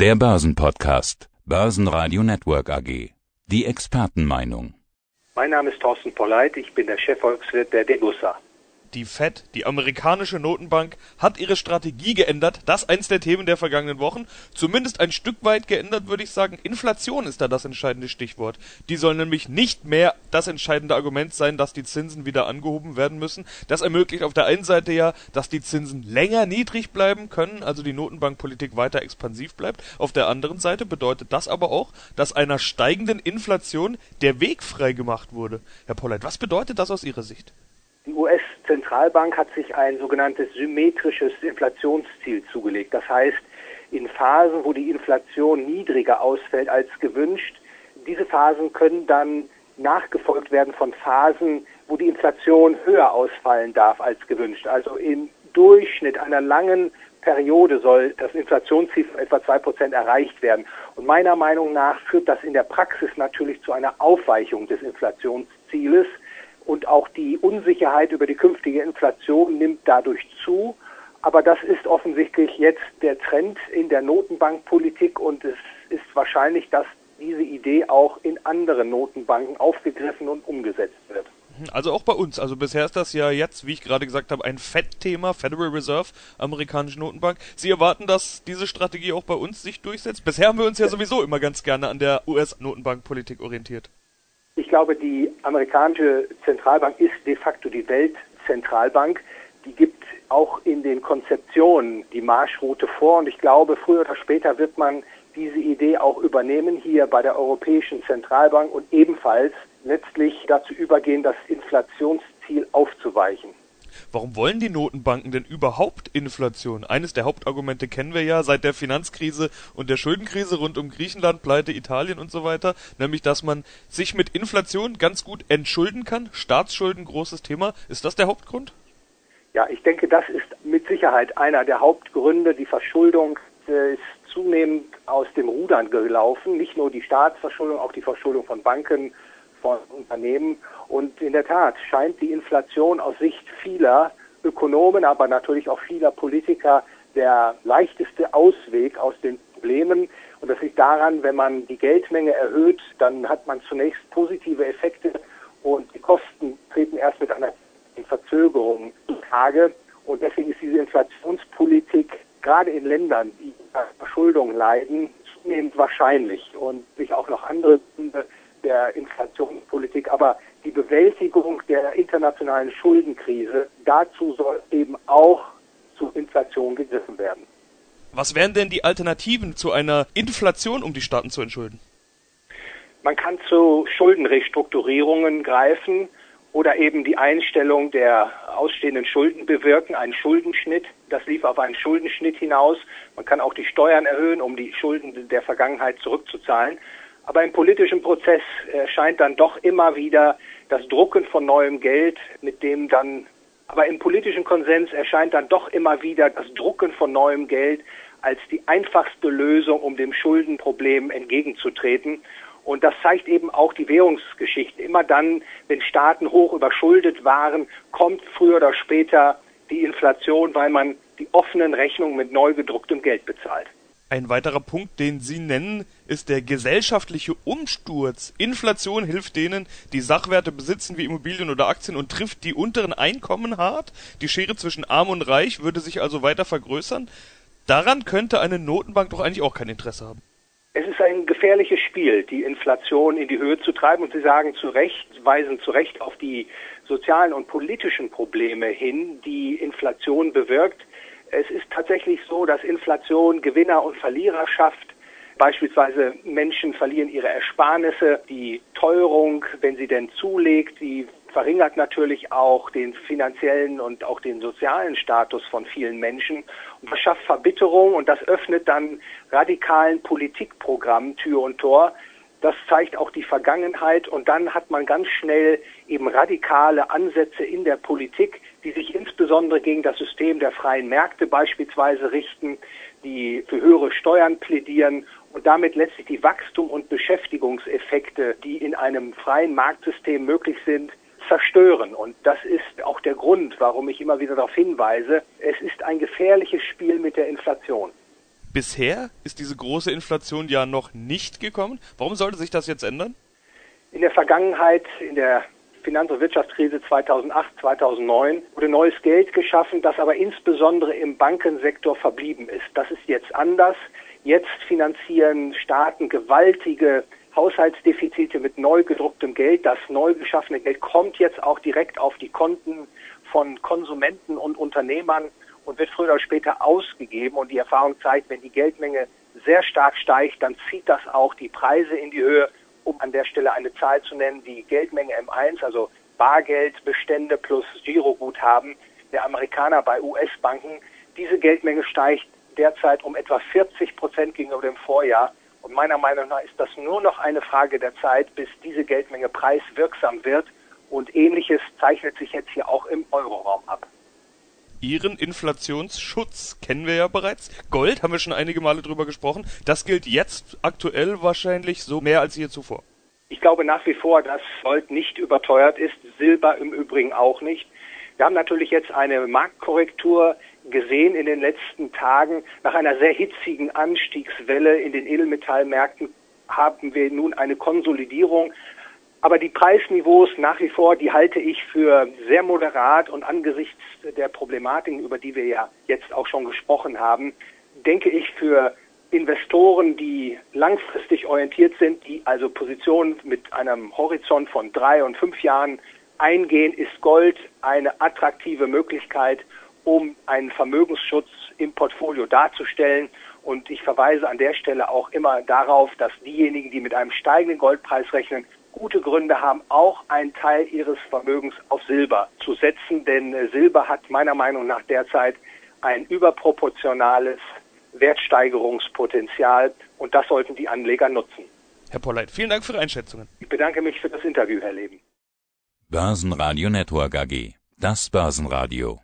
Der Börsenpodcast. Börsenradio Network AG. Die Expertenmeinung. Mein Name ist Thorsten Polleit, ich bin der Chefvolkswirt der Degussa. Die Fed, die amerikanische Notenbank, hat ihre Strategie geändert. Das ist eins der Themen der vergangenen Wochen. Zumindest ein Stück weit geändert, würde ich sagen. Inflation ist da das entscheidende Stichwort. Die soll nämlich nicht mehr das entscheidende Argument sein, dass die Zinsen wieder angehoben werden müssen. Das ermöglicht auf der einen Seite ja, dass die Zinsen länger niedrig bleiben können, also die Notenbankpolitik weiter expansiv bleibt. Auf der anderen Seite bedeutet das aber auch, dass einer steigenden Inflation der Weg frei gemacht wurde. Herr Polleit, was bedeutet das aus Ihrer Sicht? Die US-Zentralbank hat sich ein sogenanntes symmetrisches Inflationsziel zugelegt. Das heißt, in Phasen, wo die Inflation niedriger ausfällt als gewünscht, diese Phasen können dann nachgefolgt werden von Phasen, wo die Inflation höher ausfallen darf als gewünscht. Also im Durchschnitt einer langen Periode soll das Inflationsziel von etwa zwei Prozent erreicht werden. Und meiner Meinung nach führt das in der Praxis natürlich zu einer Aufweichung des Inflationszieles und auch die Unsicherheit über die künftige Inflation nimmt dadurch zu. Aber das ist offensichtlich jetzt der Trend in der Notenbankpolitik und es ist wahrscheinlich, dass diese Idee auch in anderen Notenbanken aufgegriffen und umgesetzt wird. Also auch bei uns. Also bisher ist das ja jetzt, wie ich gerade gesagt habe, ein Fed-Thema, Federal Reserve, amerikanische Notenbank. Sie erwarten, dass diese Strategie auch bei uns sich durchsetzt? Bisher haben wir uns ja sowieso immer ganz gerne an der US-Notenbankpolitik orientiert. Ich glaube, die amerikanische Zentralbank ist de facto die Weltzentralbank. Die gibt auch in den Konzeptionen die Marschroute vor und ich glaube, früher oder später wird man diese Idee auch übernehmen hier bei der Europäischen Zentralbank und ebenfalls letztlich dazu übergehen, das Inflationsziel aufzuweichen. Warum wollen die Notenbanken denn überhaupt Inflation? Eines der Hauptargumente kennen wir ja seit der Finanzkrise und der Schuldenkrise rund um Griechenland, Pleite Italien und so weiter, nämlich dass man sich mit Inflation ganz gut entschulden kann. Staatsschulden, großes Thema. Ist das der Hauptgrund? Ja, ich denke, das ist mit Sicherheit einer der Hauptgründe. Die Verschuldung ist zunehmend aus dem Rudern gelaufen. Nicht nur die Staatsverschuldung, auch die Verschuldung von Banken, von Unternehmen. Und in der Tat scheint die Inflation aus Sicht vieler Ökonomen, aber natürlich auch vieler Politiker der leichteste Ausweg aus den Problemen. Und das liegt daran, wenn man die Geldmenge erhöht, dann hat man zunächst positive Effekte und die Kosten treten erst mit einer Verzögerung zutage. Und deswegen ist diese Inflationspolitik gerade in Ländern, die Verschuldung leiden, zunehmend wahrscheinlich und sich auch noch andere der Inflationspolitik, aber die Bewältigung der internationalen Schuldenkrise, dazu soll eben auch zu Inflation gegriffen werden. Was wären denn die Alternativen zu einer Inflation, um die Staaten zu entschulden? Man kann zu Schuldenrestrukturierungen greifen oder eben die Einstellung der ausstehenden Schulden bewirken, einen Schuldenschnitt. Das lief auf einen Schuldenschnitt hinaus. Man kann auch die Steuern erhöhen, um die Schulden der Vergangenheit zurückzuzahlen. Aber im politischen Prozess erscheint dann doch immer wieder das Drucken von neuem Geld, mit dem dann, aber im politischen Konsens erscheint dann doch immer wieder das Drucken von neuem Geld als die einfachste Lösung, um dem Schuldenproblem entgegenzutreten. Und das zeigt eben auch die Währungsgeschichte. Immer dann, wenn Staaten hoch überschuldet waren, kommt früher oder später die Inflation, weil man die offenen Rechnungen mit neu gedrucktem Geld bezahlt. Ein weiterer Punkt, den Sie nennen, ist der gesellschaftliche Umsturz. Inflation hilft denen, die Sachwerte besitzen wie Immobilien oder Aktien und trifft die unteren Einkommen hart. Die Schere zwischen arm und reich würde sich also weiter vergrößern. Daran könnte eine Notenbank doch eigentlich auch kein Interesse haben. Es ist ein gefährliches Spiel, die Inflation in die Höhe zu treiben. Und Sie sagen zu Recht, weisen zu Recht auf die sozialen und politischen Probleme hin, die Inflation bewirkt. Es ist tatsächlich so, dass Inflation Gewinner und Verlierer schafft. Beispielsweise Menschen verlieren ihre Ersparnisse. Die Teuerung, wenn sie denn zulegt, die verringert natürlich auch den finanziellen und auch den sozialen Status von vielen Menschen. Und das schafft Verbitterung und das öffnet dann radikalen Politikprogrammen Tür und Tor. Das zeigt auch die Vergangenheit und dann hat man ganz schnell eben radikale Ansätze in der Politik, die sich insbesondere gegen das System der freien Märkte beispielsweise richten, die für höhere Steuern plädieren und damit letztlich die Wachstum- und Beschäftigungseffekte, die in einem freien Marktsystem möglich sind, zerstören. Und das ist auch der Grund, warum ich immer wieder darauf hinweise, es ist ein gefährliches Spiel mit der Inflation. Bisher ist diese große Inflation ja noch nicht gekommen. Warum sollte sich das jetzt ändern? In der Vergangenheit, in der Finanz- und Wirtschaftskrise 2008, 2009 wurde neues Geld geschaffen, das aber insbesondere im Bankensektor verblieben ist. Das ist jetzt anders. Jetzt finanzieren Staaten gewaltige Haushaltsdefizite mit neu gedrucktem Geld. Das neu geschaffene Geld kommt jetzt auch direkt auf die Konten von Konsumenten und Unternehmern und wird früher oder später ausgegeben. Und die Erfahrung zeigt, wenn die Geldmenge sehr stark steigt, dann zieht das auch die Preise in die Höhe um an der Stelle eine Zahl zu nennen, die Geldmenge M1, also Bargeldbestände plus Giroguthaben der Amerikaner bei US-Banken. Diese Geldmenge steigt derzeit um etwa 40 Prozent gegenüber dem Vorjahr. Und meiner Meinung nach ist das nur noch eine Frage der Zeit, bis diese Geldmenge preiswirksam wird. Und ähnliches zeichnet sich jetzt hier auch im Euroraum ab. Ihren Inflationsschutz kennen wir ja bereits. Gold haben wir schon einige Male drüber gesprochen. Das gilt jetzt aktuell wahrscheinlich so mehr als je zuvor. Ich glaube nach wie vor, dass Gold nicht überteuert ist, Silber im Übrigen auch nicht. Wir haben natürlich jetzt eine Marktkorrektur gesehen in den letzten Tagen. Nach einer sehr hitzigen Anstiegswelle in den Edelmetallmärkten haben wir nun eine Konsolidierung aber die Preisniveaus nach wie vor, die halte ich für sehr moderat und angesichts der Problematiken, über die wir ja jetzt auch schon gesprochen haben, denke ich für Investoren, die langfristig orientiert sind, die also Positionen mit einem Horizont von drei und fünf Jahren eingehen, ist Gold eine attraktive Möglichkeit, um einen Vermögensschutz im Portfolio darzustellen. Und ich verweise an der Stelle auch immer darauf, dass diejenigen, die mit einem steigenden Goldpreis rechnen, gute Gründe haben, auch einen Teil ihres Vermögens auf Silber zu setzen, denn äh, Silber hat meiner Meinung nach derzeit ein überproportionales Wertsteigerungspotenzial und das sollten die Anleger nutzen. Herr Polleit, vielen Dank für Ihre Einschätzungen. Ich bedanke mich für das Interview, Herr Leben. Börsenradio Network AG. Das Börsenradio.